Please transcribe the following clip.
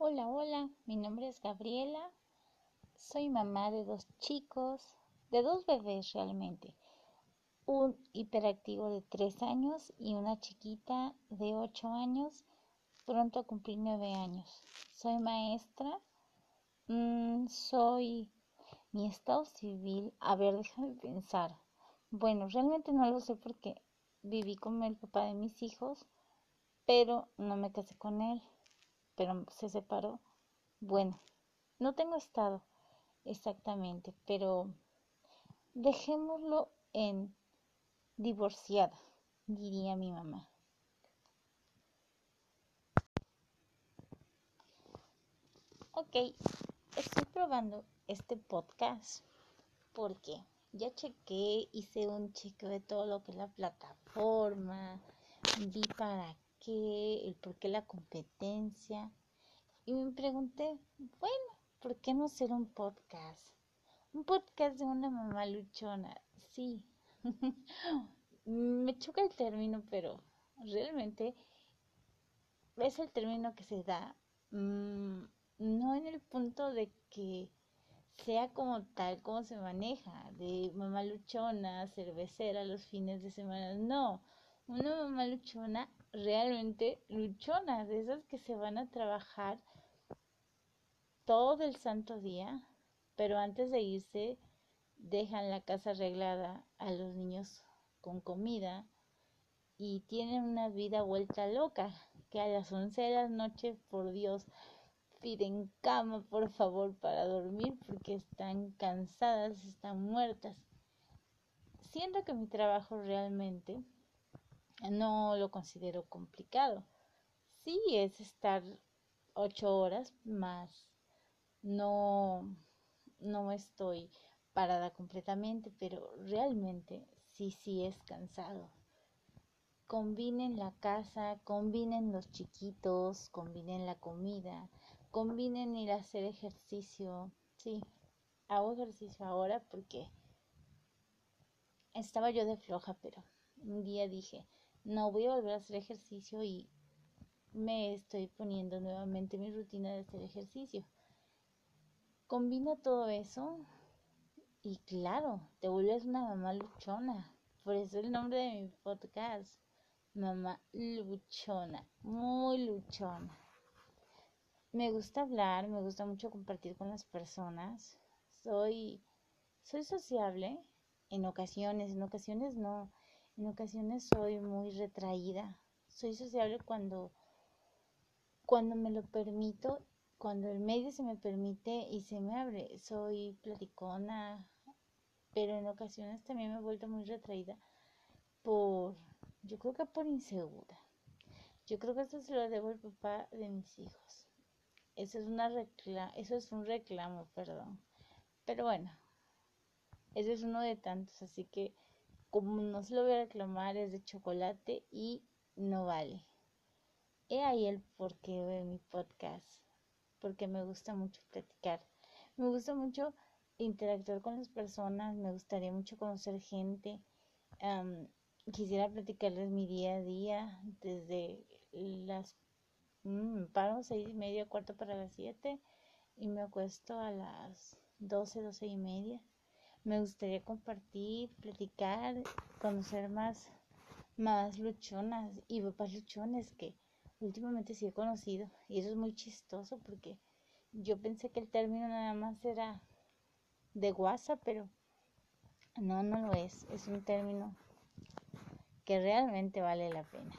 Hola, hola, mi nombre es Gabriela, soy mamá de dos chicos, de dos bebés realmente, un hiperactivo de tres años y una chiquita de ocho años, pronto a cumplir nueve años. Soy maestra, mm, soy mi estado civil, a ver, déjame pensar. Bueno, realmente no lo sé porque viví con el papá de mis hijos, pero no me casé con él pero se separó. Bueno, no tengo estado exactamente, pero dejémoslo en divorciada, diría mi mamá. Ok, estoy probando este podcast porque ya chequé, hice un chequeo de todo lo que es la plataforma, vi para el por qué la competencia. Y me pregunté, bueno, ¿por qué no hacer un podcast? Un podcast de una mamá luchona, sí. me choca el término, pero realmente es el término que se da, mm, no en el punto de que sea como tal como se maneja, de mamá luchona, cervecera los fines de semana, no, una mamá luchona realmente luchona, de esas que se van a trabajar todo el santo día, pero antes de irse dejan la casa arreglada a los niños con comida y tienen una vida vuelta loca, que a las 11 de la noche, por Dios, piden cama, por favor, para dormir porque están cansadas, están muertas. Siento que mi trabajo realmente no lo considero complicado. Sí, es estar ocho horas más. No, no estoy parada completamente, pero realmente sí, sí es cansado. Combinen la casa, combinen los chiquitos, combinen la comida, combinen ir a hacer ejercicio. Sí, hago ejercicio ahora porque estaba yo de floja, pero un día dije, no voy a volver a hacer ejercicio y me estoy poniendo nuevamente mi rutina de hacer ejercicio. Combina todo eso y claro, te vuelves una mamá luchona. Por eso el nombre de mi podcast, mamá luchona, muy luchona. Me gusta hablar, me gusta mucho compartir con las personas. Soy soy sociable en ocasiones, en ocasiones no en ocasiones soy muy retraída. Soy sociable cuando, cuando me lo permito, cuando el medio se me permite y se me abre. Soy platicona, pero en ocasiones también me he vuelto muy retraída por, yo creo que por insegura. Yo creo que esto se lo debo al papá de mis hijos. Eso es, una recla eso es un reclamo, perdón. Pero bueno, ese es uno de tantos, así que como no se lo voy a reclamar, es de chocolate y no vale. He ahí el porqué de mi podcast, porque me gusta mucho platicar, me gusta mucho interactuar con las personas, me gustaría mucho conocer gente. quisiera platicarles mi día a día desde las mmm, paro seis y media, cuarto para las siete y me acuesto a las doce, doce y media me gustaría compartir, platicar, conocer más, más luchonas y papás luchones que últimamente sí he conocido. Y eso es muy chistoso porque yo pensé que el término nada más era de guasa pero no, no lo es. Es un término que realmente vale la pena.